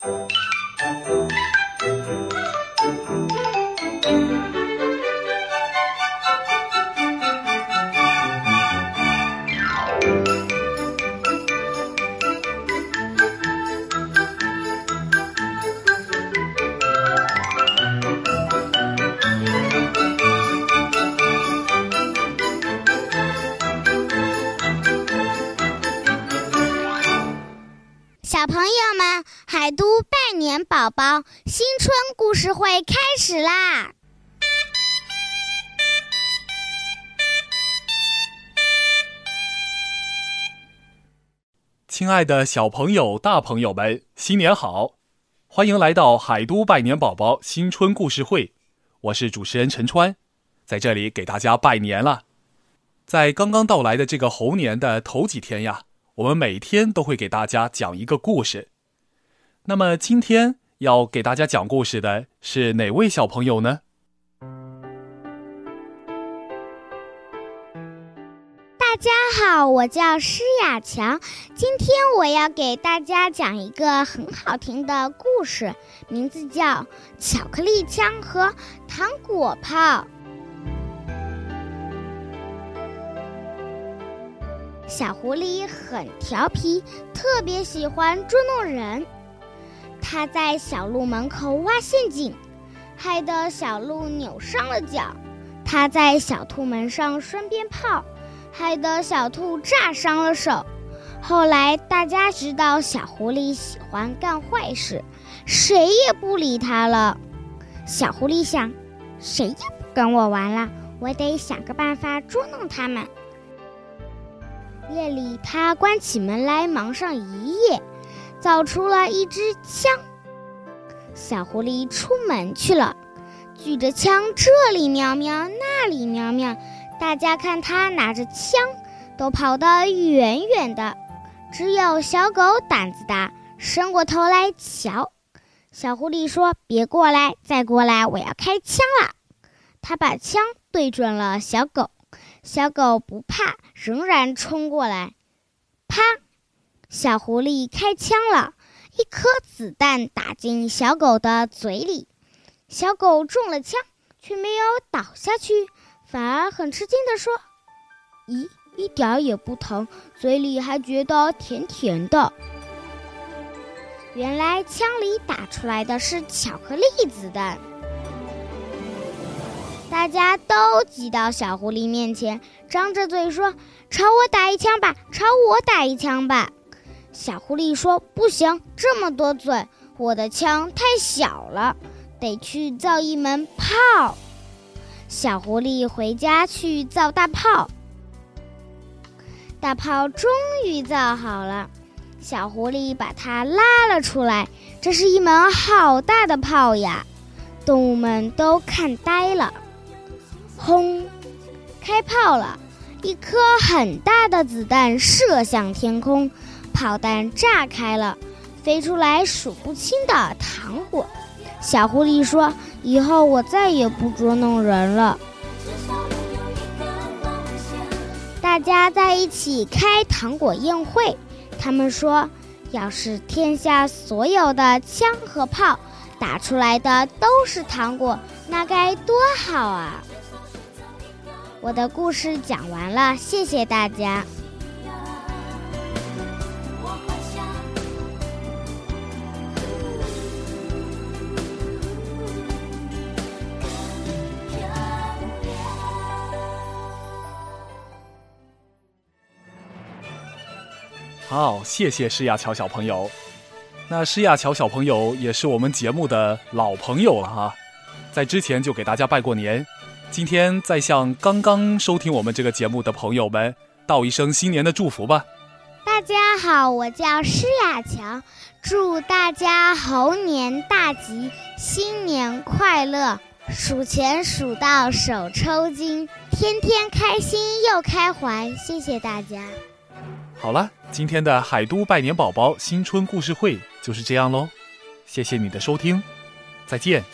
Música 小朋友们，海都拜年宝宝新春故事会开始啦！亲爱的小朋友、大朋友们，新年好！欢迎来到海都拜年宝宝新春故事会，我是主持人陈川，在这里给大家拜年了。在刚刚到来的这个猴年的头几天呀。我们每天都会给大家讲一个故事。那么今天要给大家讲故事的是哪位小朋友呢？大家好，我叫施雅强，今天我要给大家讲一个很好听的故事，名字叫《巧克力枪和糖果炮》。小狐狸很调皮，特别喜欢捉弄人。它在小鹿门口挖陷阱，害得小鹿扭伤了脚；它在小兔门上拴鞭炮，害得小兔炸伤了手。后来大家知道小狐狸喜欢干坏事，谁也不理它了。小狐狸想，谁也不跟我玩了，我得想个办法捉弄他们。夜里，他关起门来忙上一夜，造出了一支枪。小狐狸出门去了，举着枪这里喵喵，那里喵喵。大家看他拿着枪，都跑得远远的。只有小狗胆子大，伸过头来瞧。小狐狸说：“别过来，再过来，我要开枪了。”他把枪对准了小狗。小狗不怕，仍然冲过来。啪！小狐狸开枪了，一颗子弹打进小狗的嘴里。小狗中了枪，却没有倒下去，反而很吃惊地说：“咦，一点也不疼，嘴里还觉得甜甜的。”原来枪里打出来的是巧克力子弹。大家都挤到小狐狸面前，张着嘴说：“朝我打一枪吧，朝我打一枪吧。”小狐狸说：“不行，这么多嘴，我的枪太小了，得去造一门炮。”小狐狸回家去造大炮，大炮终于造好了。小狐狸把它拉了出来，这是一门好大的炮呀！动物们都看呆了。轰！开炮了，一颗很大的子弹射向天空，炮弹炸开了，飞出来数不清的糖果。小狐狸说：“以后我再也不捉弄人了。”大家在一起开糖果宴会，他们说：“要是天下所有的枪和炮打出来的都是糖果，那该多好啊！”我的故事讲完了，谢谢大家。好，谢谢施亚乔小朋友。那施亚乔小朋友也是我们节目的老朋友了哈，在之前就给大家拜过年。今天再向刚刚收听我们这个节目的朋友们道一声新年的祝福吧。大家好，我叫施雅强，祝大家猴年大吉，新年快乐，数钱数到手抽筋，天天开心又开怀。谢谢大家。好了，今天的海都拜年宝宝新春故事会就是这样喽，谢谢你的收听，再见。